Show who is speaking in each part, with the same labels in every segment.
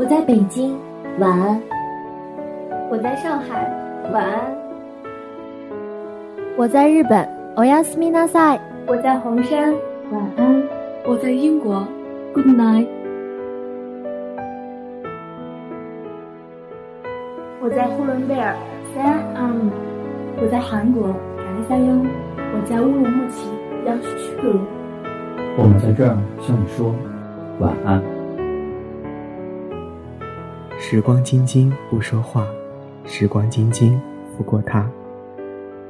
Speaker 1: 我在北京，晚安。
Speaker 2: 我在上海，晚安。
Speaker 3: 我在日本，おやすみなさい。
Speaker 2: 我在黄山，晚安。
Speaker 4: 我在英国，Good night。
Speaker 5: 我在呼伦贝尔，三安。
Speaker 6: 我在韩国，卡利萨央。
Speaker 7: 我在乌鲁木齐，央视区格。
Speaker 8: 我们在这儿向你说晚安。
Speaker 9: 时光晶晶不说话，时光晶晶拂过它，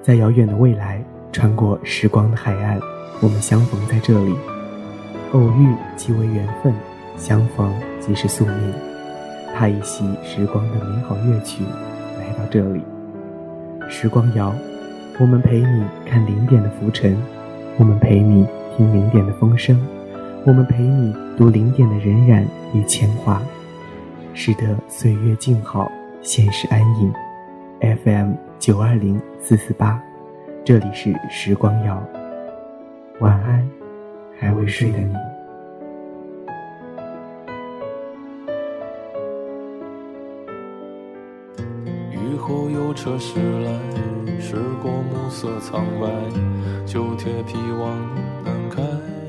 Speaker 9: 在遥远的未来，穿过时光的海岸，我们相逢在这里。偶遇即为缘分，相逢即是宿命。他一袭时光的美好乐曲，来到这里。时光谣，我们陪你看零点的浮尘，我们陪你听零点的风声，我们陪你读零点的荏苒与牵挂。使得岁月静好，现实安隐。FM 九二零四四八，这里是时光谣。晚安，还未睡的你。
Speaker 10: 雨后有车驶来，驶过暮色苍白，旧铁皮往南开，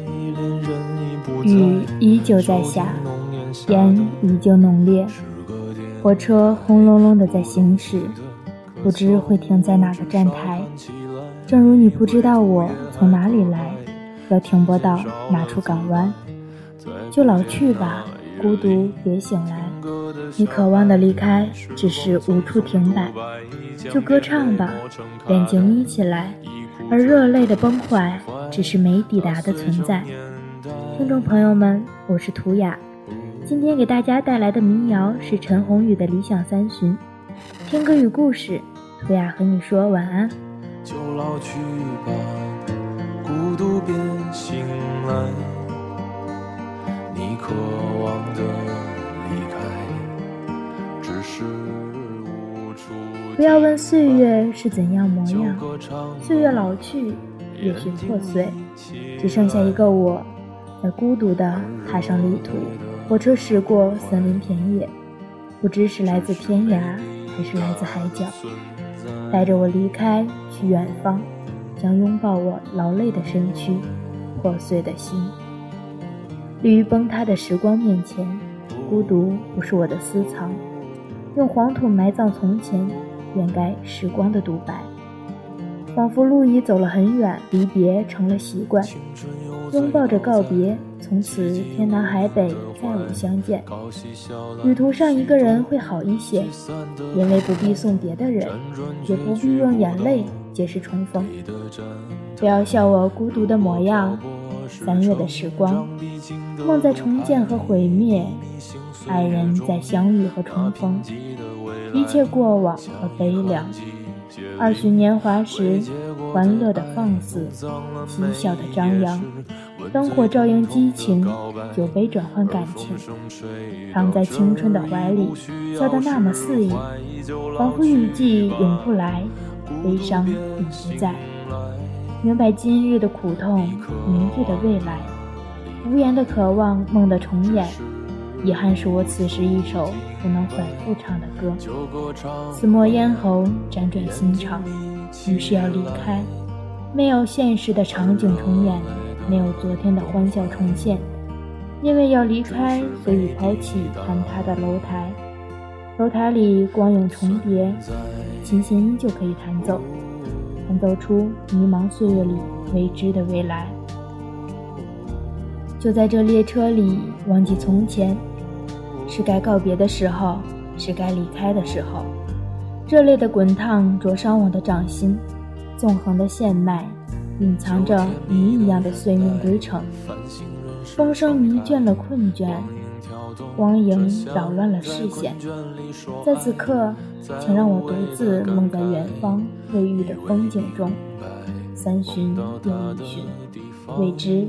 Speaker 10: 恋人已不在。
Speaker 3: 雨依旧在下。烟依旧浓烈，火车轰隆隆的在行驶，不知会停在哪个站台。正如你不知道我从哪里来，要停泊到哪处港湾。就老去吧，孤独别醒来。你渴望的离开，只是无处停摆。就歌唱吧，眼睛眯起来。而热泪的崩坏，只是没抵达的存在。听众朋友们，我是图雅。今天给大家带来的民谣是陈鸿宇的《理想三旬》，听歌与故事，图雅和你说晚安。
Speaker 10: 就老去吧，孤独别醒来。你渴望的。
Speaker 3: 不要问岁月是怎样模样，岁月老去，也许破碎，只剩下一个我，在孤独的踏上旅途。火车驶过森林田野，不知是来自天涯，还是来自海角，带着我离开去远方，将拥抱我劳累的身躯，破碎的心。立于崩塌的时光面前，孤独不是我的私藏，用黄土埋葬从前，掩盖时光的独白。仿佛路已走了很远，离别成了习惯，拥抱着告别。从此天南海北再无相见。旅途上一个人会好一些，因为不必送别的人，也不必用眼泪解释重逢。不要笑我孤独的模样。三月的时光，梦在重建和毁灭，爱人在相遇和重逢，一切过往和悲凉。二旬年华时，欢乐的放肆，嬉笑的张扬。灯火照映激情，酒杯转换感情。躺在青春的怀里，笑得那么肆意，仿佛雨季永不来，悲伤已不在。明白今日的苦痛，明日的未来，无言的渴望梦的重演。遗憾是我此时一首不能反复唱的歌。死墨咽喉，辗转心肠，于是要离开。没有现实的场景重演。没有昨天的欢笑重现，因为要离开，所以抛弃坍塌的楼台。楼台里光影重叠，琴弦依旧可以弹奏，弹奏出迷茫岁月里未知的未来。就在这列车里，忘记从前，是该告别的时候，是该离开的时候。热泪的滚烫灼伤我的掌心，纵横的线脉。隐藏着谜一样的碎命归程，风声迷倦了困倦，光影扰乱了视线。在此刻，请让我独自梦在远方未遇的风景中，三巡又一巡，未知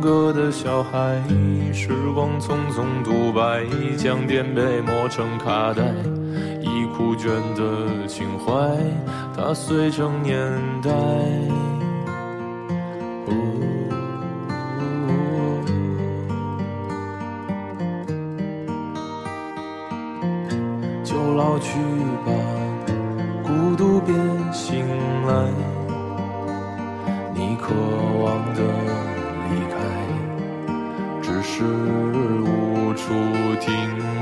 Speaker 10: 歌的小孩，时光匆匆独白，将颠沛磨成卡带。已枯卷的情怀，它碎成年代。就老去吧，孤独别醒来。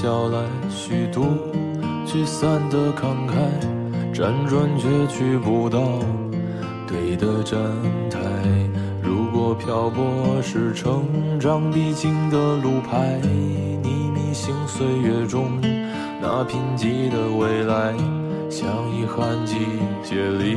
Speaker 10: 笑来虚度，聚散的慷慨，辗转却去不到对的站台。如果漂泊是成长必经的路牌，你迷信岁月中那贫瘠的未来，像遗憾季节里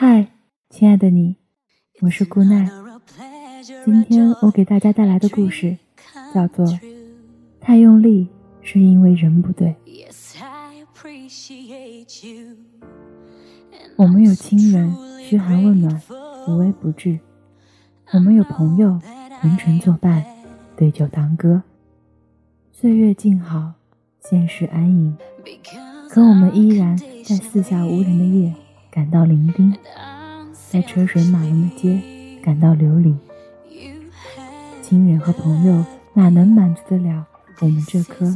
Speaker 11: 嗨，亲爱的你，我是顾奈。今天我给大家带来的故事叫做。太用力是因为人不对。我们有亲人嘘寒问暖，无微不至；我们有朋友红尘作伴，对酒当歌。岁月静好，现实安逸，可我们依然在四下无人的夜感到伶仃，在车水马龙的街感到流离。亲人和朋友哪能满足得了？我们这颗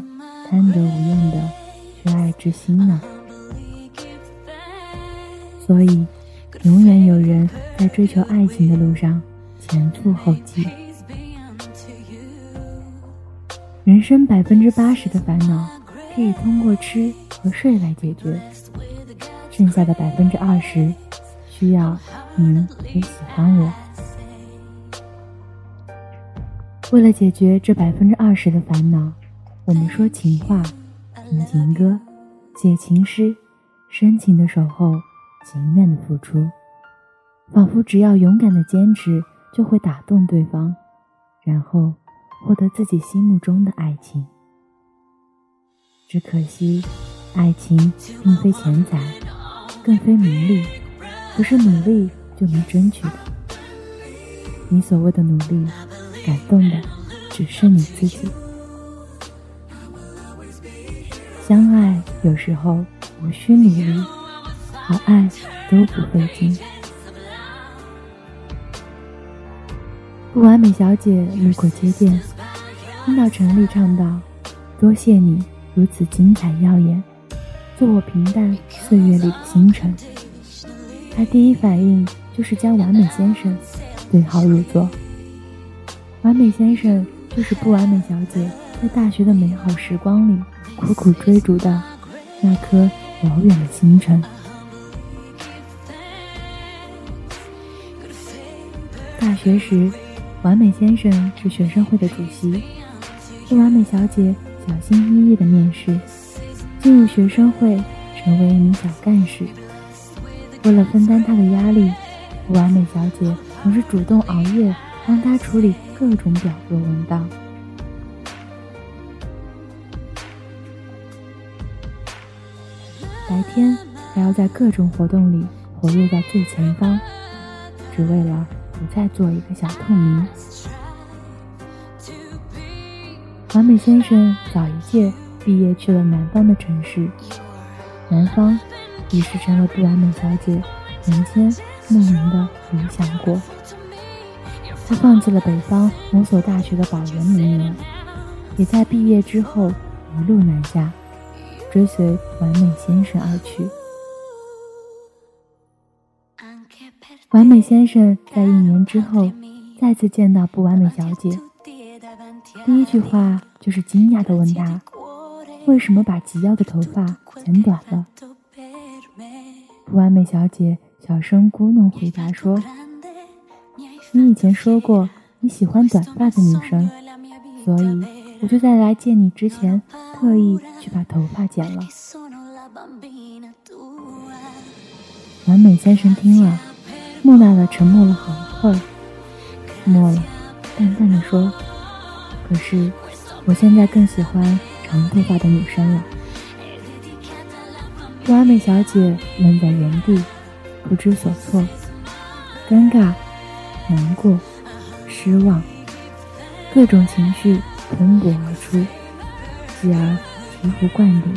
Speaker 11: 贪得无厌的缺爱之心呢？所以，永远有人在追求爱情的路上前赴后继。人生百分之八十的烦恼可以通过吃和睡来解决，剩下的百分之二十需要你也喜欢我。为了解决这百分之二十的烦恼，我们说情话，听情歌，写情诗，深情的守候，情愿的付出，仿佛只要勇敢的坚持，就会打动对方，然后获得自己心目中的爱情。只可惜，爱情并非钱财，更非名利，不是努力就能争取的。你所谓的努力。感动的只是你自己。相爱有时候无需努力，好爱都不费劲。不完美小姐路过街店，听到陈粒唱道：“多谢你如此精彩耀眼，做我平淡岁月里的星辰。”她第一反应就是将完美先生对号入座。完美先生就是不完美小姐在大学的美好时光里苦苦追逐的那颗遥远的星辰。大学时。完美先生是学生会的主席，不完美小姐小心翼翼的面试，进入学生会，成为一名小干事。为了分担他的压力，完美小姐总是主动熬夜帮他处理各种表格文档。白天还要在各种活动里活跃在最前方，只为了。不再做一个小透明。完美先生早一届毕业去了南方的城市，南方于是成了不完美小姐人间梦萦的理想国。他放弃了北方某所大学的保研名额，也在毕业之后一路南下，追随完美先生而去。完美先生在一年之后再次见到不完美小姐，第一句话就是惊讶地问她：“为什么把及腰的头发剪短了？”不完美小姐小声咕哝回答说：“你以前说过你喜欢短发的女生，所以我就在来见你之前特意去把头发剪了。”完美先生听了。木讷了，沉默了好一会儿，默了，淡淡的说：“可是，我现在更喜欢长头发的女生了。”不完美小姐愣在原地，不知所措，尴尬、难过、失望，各种情绪喷薄而出，继而醍醐灌顶。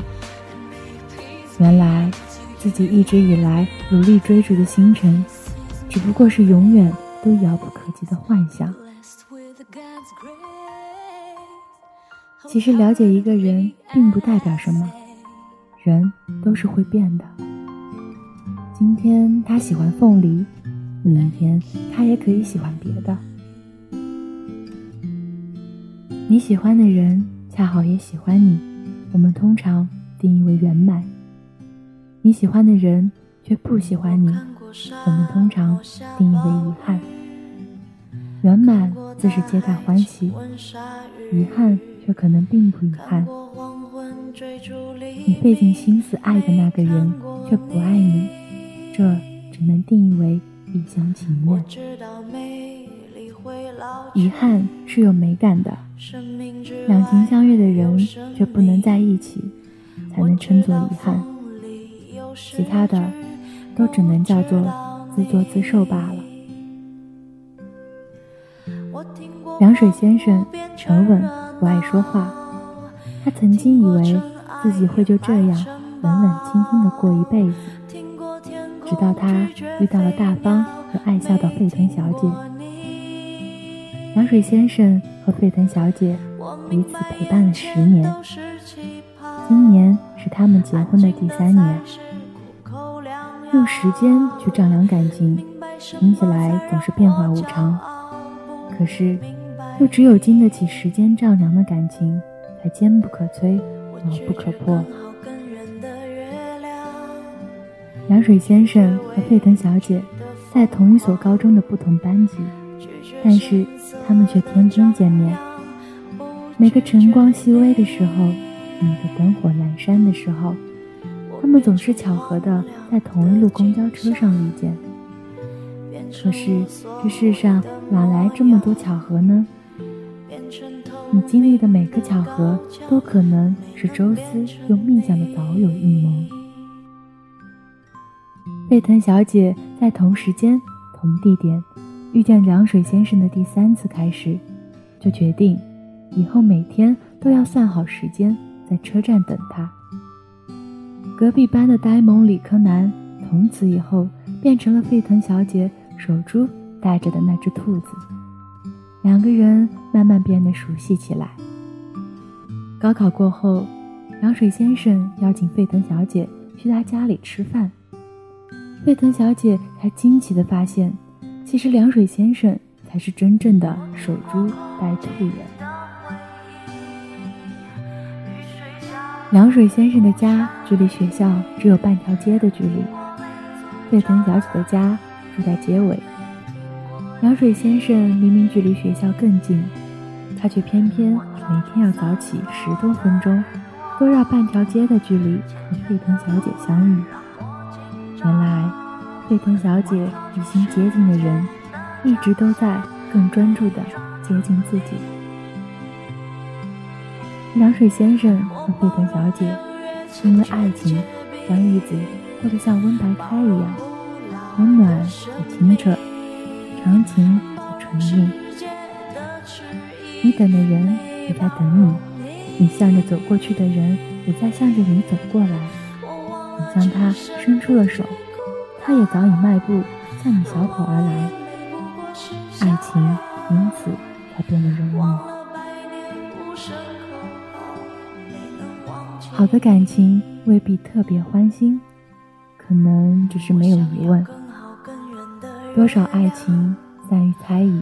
Speaker 11: 原来，自己一直以来努力追逐的星辰。只不过是永远都遥不可及的幻想。其实了解一个人并不代表什么，人都是会变的。今天他喜欢凤梨，明天他也可以喜欢别的。你喜欢的人恰好也喜欢你，我们通常定义为圆满。你喜欢的人却不喜欢你。我们通常定义为遗憾，圆满自是皆大欢喜，遗憾却可能并不遗憾。你费尽心思爱的那个人却不爱你，这只能定义为一厢情愿。遗憾是有美感的，两情相悦的人却不能在一起，才能称作遗憾。其他的。都只能叫做自作自受罢了。凉水先生沉稳不爱说话，他曾经以为自己会就这样冷冷清清的过一辈子，直到他遇到了大方和爱笑的沸腾小姐。凉水先生和沸腾小姐彼此陪伴了十年，今年是他们结婚的第三年。用时间去丈量感情，听起来总是变化无常。可是，又只有经得起时间丈量的感情，才坚不可摧，牢不可破。凉水先生和沸腾小姐在同一所高中的不同班级，但是他们却天天见面。每个晨光熹微的时候，每个灯火阑珊的时候。他们总是巧合的在同一路公交车上遇见，可是这世上哪来这么多巧合呢？你经历的每个巧合，都可能是周思用秘讲的早有预谋。沸腾小姐在同时间、同地点遇见凉水先生的第三次开始，就决定以后每天都要算好时间，在车站等他。隔壁班的呆萌理科男，从此以后变成了沸腾小姐守株待着的那只兔子。两个人慢慢变得熟悉起来。高考过后，凉水先生邀请沸腾小姐去他家里吃饭。沸腾小姐才惊奇地发现，其实凉水先生才是真正的守株待兔人。凉水先生的家距离学校只有半条街的距离，沸腾小姐的家住在街尾。凉水先生明明距离学校更近，他却偏偏每天要早起十多分钟，多绕半条街的距离和沸腾小姐相遇。原来，沸腾小姐与心接近的人，一直都在更专注的接近自己。凉水先生和沸腾小姐因为爱情，将日子过得像温白开一样，温暖且清澈，长情且纯净。你等的人也在等你，你向着走过去的人也在向着你走过来。你向他伸出了手，他也早已迈步向你小跑而来。爱情因此才变得容易。好的感情未必特别欢欣，可能只是没有疑问。多少爱情散于猜疑。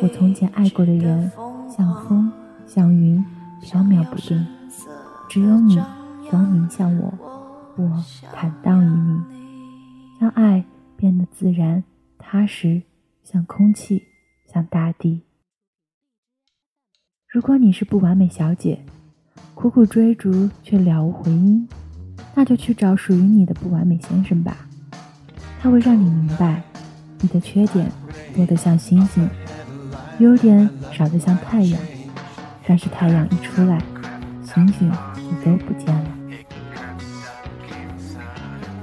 Speaker 11: 我从前爱过的人，像风，像云，飘渺不定。只有你，光明向我。我坦荡于你，让爱变得自然踏实，像空气，像大地。如果你是不完美小姐，苦苦追逐却了无回音，那就去找属于你的不完美先生吧。他会让你明白，你的缺点多得像星星，优点少得像太阳。但是太阳一出来，星星就都不见了。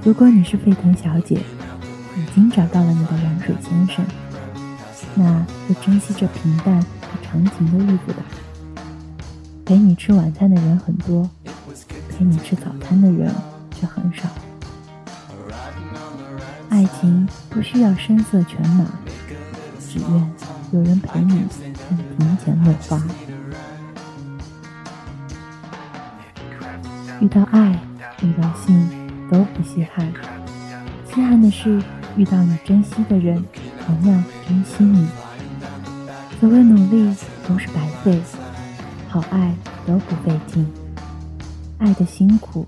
Speaker 11: 如果你是沸腾小姐，已经找到了你的凉水先生，那就珍惜这平淡和长情的日子吧。陪你吃晚餐的人很多，陪你吃早餐的人却很少。爱情不需要声色犬马，只愿有人陪你看庭前落花。遇到爱，遇到性。都不稀罕，稀罕的是遇到你珍惜的人，同样珍惜你。所谓努力都是白费，好爱都不费劲。爱的辛苦，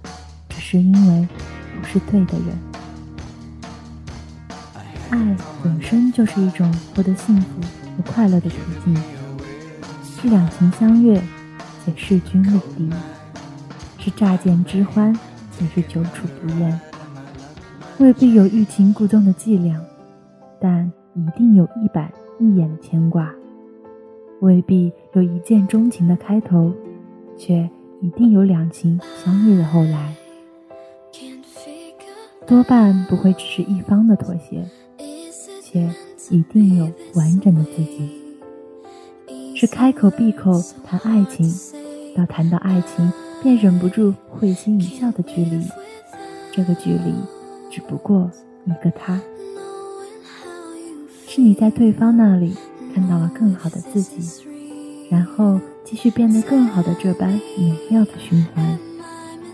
Speaker 11: 只是因为不是对的人。爱本身就是一种获得幸福和快乐的途径，是两情相悦，且势均力敌，是乍见之欢。也是久处不厌，未必有欲擒故纵的伎俩，但一定有一板一眼的牵挂；未必有一见钟情的开头，却一定有两情相悦的后来。多半不会只是一方的妥协，一定有完整的自己。是开口闭口谈爱情，到谈到爱情。便忍不住会心一笑的距离，这个距离只不过一个他，是你在对方那里看到了更好的自己，然后继续变得更好的这般美妙的循环。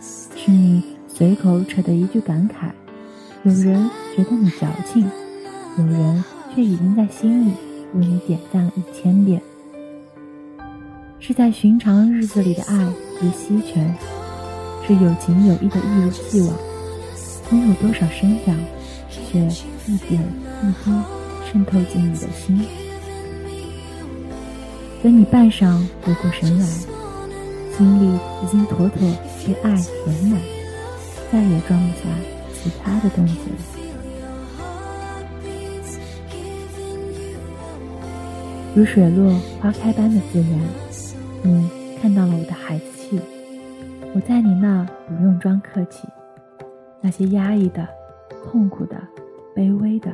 Speaker 11: 是你随口扯的一句感慨，有人觉得你矫情，有人却已经在心里为你点赞了一千遍。是在寻常日子里的爱不稀全，是有情有义的一如既往，没有多少声响，却一点一滴渗透进你的心。等你半晌回过神来，心里已经妥妥被爱填满，再也装不下其他的东西了。如水落花开般的自然。你看到了我的孩子气，我在你那不用装客气。那些压抑的、痛苦的、卑微的，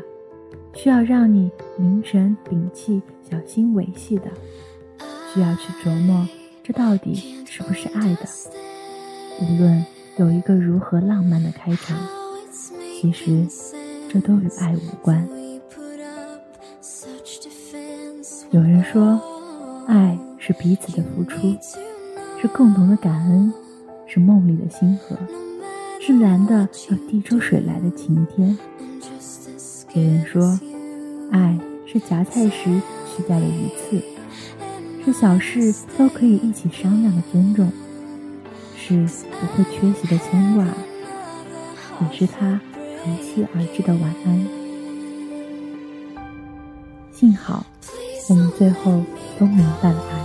Speaker 11: 需要让你凝神屏气、小心维系的，需要去琢磨，这到底是不是爱的？无论有一个如何浪漫的开场，其实这都与爱无关。有人说，爱是彼此的付出，是共同的感恩，是梦里的星河，是蓝的有地中水来的晴天。有人说，爱是夹菜时去掉的鱼刺，是小事都可以一起商量的尊重，是不会缺席的牵挂，也是他如期而至的晚安。幸好，我们最后都明白了。